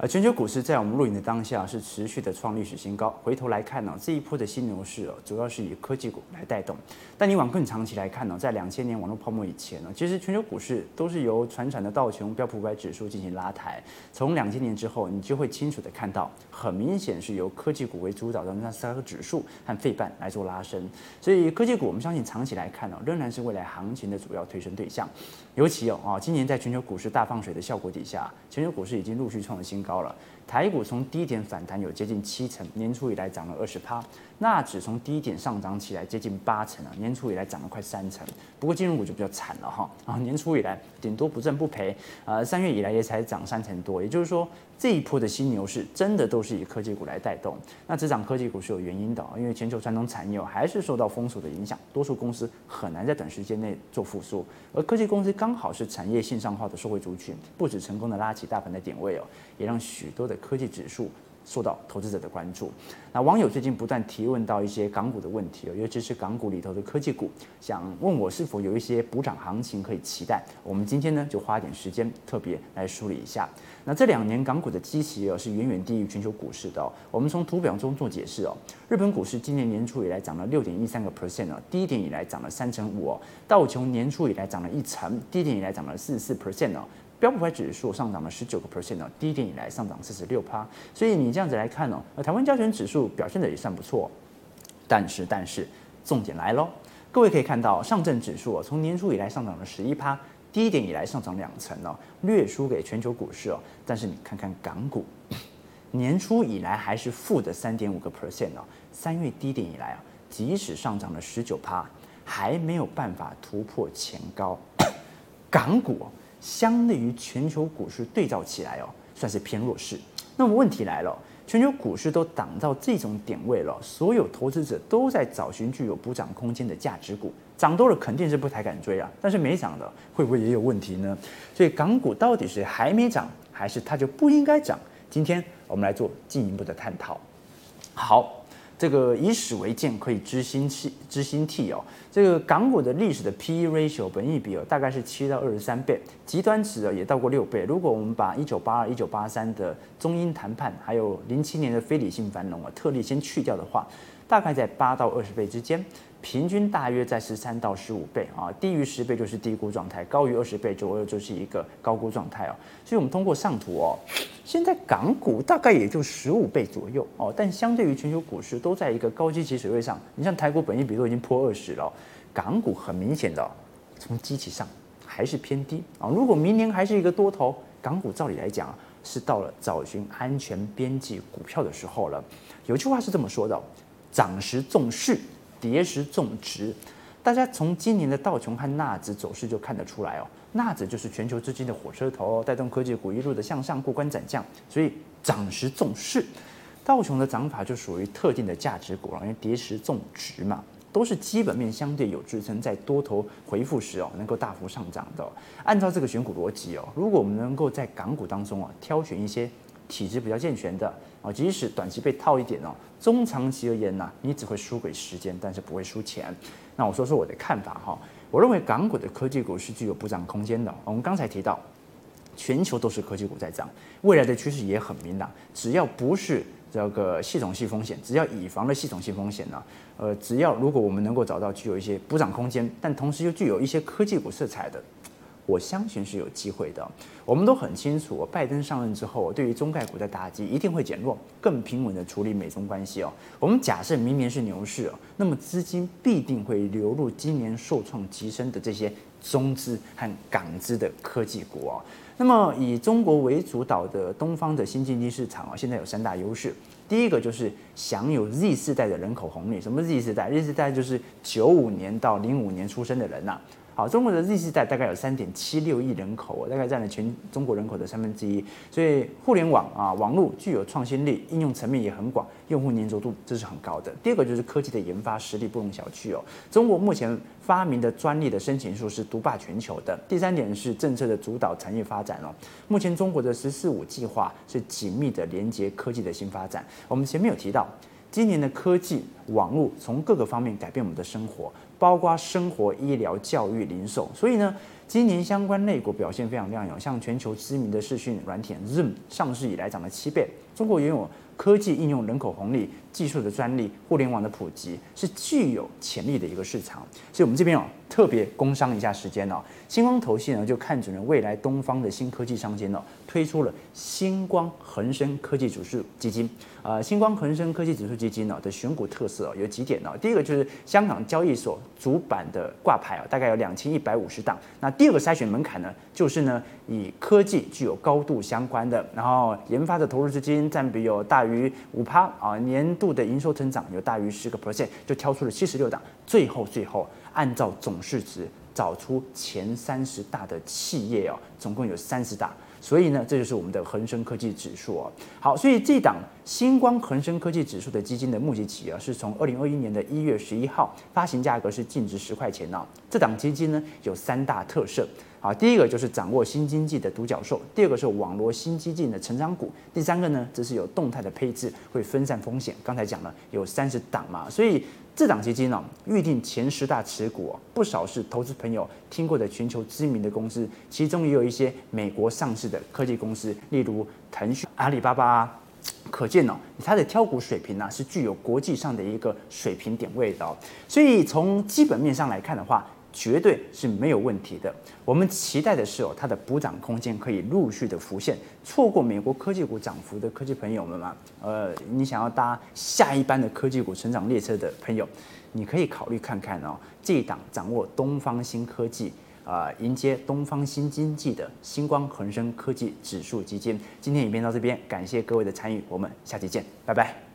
呃，全球股市在我们录影的当下是持续的创历史新高。回头来看呢，这一波的新牛市哦，主要是以科技股来带动。但你往更长期来看呢，在两千年网络泡沫以前呢，其实全球股市都是由传产的道琼、标普五百指数进行拉抬。从两千年之后，你就会清楚的看到，很明显是由科技股为主导的纳斯达克指数和费半来做拉升。所以科技股，我们相信长期来看呢，仍然是未来行情的主要推升对象。尤其哦啊，今年在全球股市大放水的效果底下，全球股市已经陆续创了新高高了。台股从低点反弹有接近七成，年初以来涨了二十趴。那指从低点上涨起来接近八成啊，年初以来涨了快三成。不过金融股就比较惨了哈，啊年初以来顶多不挣不赔，呃三月以来也才涨三成多。也就是说这一波的新牛市真的都是以科技股来带动。那只涨科技股是有原因的，因为全球传统产业还是受到封锁的影响，多数公司很难在短时间内做复苏。而科技公司刚好是产业线上化的社会族群，不止成功的拉起大盘的点位哦，也让许多的科技指数。受到投资者的关注。那网友最近不断提问到一些港股的问题，尤其是港股里头的科技股，想问我是否有一些补涨行情可以期待。我们今天呢就花点时间特别来梳理一下。那这两年港股的基期哦是远远低于全球股市的。我们从图表中做解释哦。日本股市今年年初以来涨了六点一三个 percent 哦，低点以来涨了三成五哦。道琼年初以来涨了一成，低点以来涨了四十四 percent 哦。标普指数上涨了十九个 percent 哦，低点以来上涨四十六趴，所以你这样子来看哦，那台湾加权指数表现的也算不错，但是但是重点来喽，各位可以看到上证指数哦，从年初以来上涨了十一趴，低点以来上涨两成哦，略输给全球股市哦，但是你看看港股，年初以来还是负的三点五个 percent 哦，三月低点以来啊，即使上涨了十九趴，还没有办法突破前高，港股。相对于全球股市对照起来哦，算是偏弱势。那么问题来了，全球股市都涨到这种点位了，所有投资者都在找寻具有补涨空间的价值股，涨多了肯定是不太敢追啊。但是没涨的会不会也有问题呢？所以港股到底是还没涨，还是它就不应该涨？今天我们来做进一步的探讨。好。这个以史为鉴，可以知兴替知兴替哦。这个港股的历史的 P/E ratio 本益比哦，大概是七到二十三倍，极端值哦也到过六倍。如果我们把一九八二、一九八三的中英谈判，还有零七年的非理性繁荣啊特例先去掉的话，大概在八到二十倍之间。平均大约在十三到十五倍啊，低于十倍就是低估状态，高于二十倍左右就是一个高估状态哦。所以，我们通过上图哦，现在港股大概也就十五倍左右哦，但相对于全球股市都在一个高基期水位上，你像台股本益比都已经破二十了，港股很明显的从基期上还是偏低啊。如果明年还是一个多头，港股照理来讲是到了找寻安全边际股票的时候了。有句话是这么说的：涨时重势。跌时重值，大家从今年的道琼和纳指走势就看得出来哦。纳指就是全球资金的火车头，带动科技股一路的向上过关斩将，所以涨时重势。道琼的涨法就属于特定的价值股了，因为跌时重值嘛，都是基本面相对有支撑，在多头回复时哦，能够大幅上涨的。按照这个选股逻辑哦，如果我们能够在港股当中啊，挑选一些体质比较健全的。啊，即使短期被套一点哦，中长期而言呢，你只会输给时间，但是不会输钱。那我说说我的看法哈，我认为港股的科技股是具有补涨空间的。我们刚才提到，全球都是科技股在涨，未来的趋势也很明朗。只要不是这个系统性风险，只要以防了系统性风险呢，呃，只要如果我们能够找到具有一些补涨空间，但同时又具有一些科技股色彩的。我相信是有机会的。我们都很清楚，拜登上任之后，对于中概股的打击一定会减弱，更平稳的处理美中关系哦。我们假设明年是牛市哦，那么资金必定会流入今年受创极深的这些中资和港资的科技股哦。那么以中国为主导的东方的新经济市场啊，现在有三大优势。第一个就是享有 Z 世代的人口红利。什么 Z 世代？Z 世代就是九五年到零五年出生的人呐。好，中国的 Z 世代大概有三点七六亿人口，大概占了全中国人口的三分之一。所以互联网啊，网络具有创新力，应用层面也很广，用户粘着度这是很高的。第二个就是科技的研发实力不容小觑哦。中国目前发明的专利的申请数是独霸全球的。第三点是政策的主导产业发展哦。目前中国的“十四五”计划是紧密的连接科技的新发展。我们前面有提到。今年的科技网络从各个方面改变我们的生活，包括生活、医疗、教育、零售。所以呢，今年相关类股表现非常亮眼，像全球知名的视讯软体 Zoom 上市以来涨了七倍。中国拥有科技应用人口红利、技术的专利、互联网的普及，是具有潜力的一个市场。所以，我们这边哦特别工商一下时间哦，星光投信呢就看准了未来东方的新科技商机呢，推出了星光恒生科技指数基金。呃，星光恒生科技指数基金呢的选股特色有几点呢？第一个就是香港交易所主板的挂牌啊，大概有两千一百五十档。那第二个筛选门槛呢，就是呢以科技具有高度相关的，然后研发的投入资金占比有大于五趴啊，年度的营收增长有大于十个 percent，就挑出了七十六档。最后最后按照总市值找出前三十大的企业哦，总共有三十大。所以呢，这就是我们的恒生科技指数哦。好，所以这档新光恒生科技指数的基金的募集期啊，是从二零二一年的一月十一号，发行价格是净值十块钱呢。这档基金呢有三大特色啊，第一个就是掌握新经济的独角兽，第二个是网络新基金的成长股，第三个呢则是有动态的配置，会分散风险。刚才讲了有三十档嘛，所以。这档基金呢，预定前十大持股，不少是投资朋友听过的全球知名的公司，其中也有一些美国上市的科技公司，例如腾讯、阿里巴巴。可见呢，它的挑股水平呢是具有国际上的一个水平点位的，所以从基本面上来看的话。绝对是没有问题的。我们期待的是哦，它的补涨空间可以陆续的浮现。错过美国科技股涨幅的科技朋友们嘛，呃，你想要搭下一班的科技股成长列车的朋友，你可以考虑看看哦，这一档掌握东方新科技啊、呃，迎接东方新经济的星光恒生科技指数基金。今天影片到这边，感谢各位的参与，我们下期见，拜拜。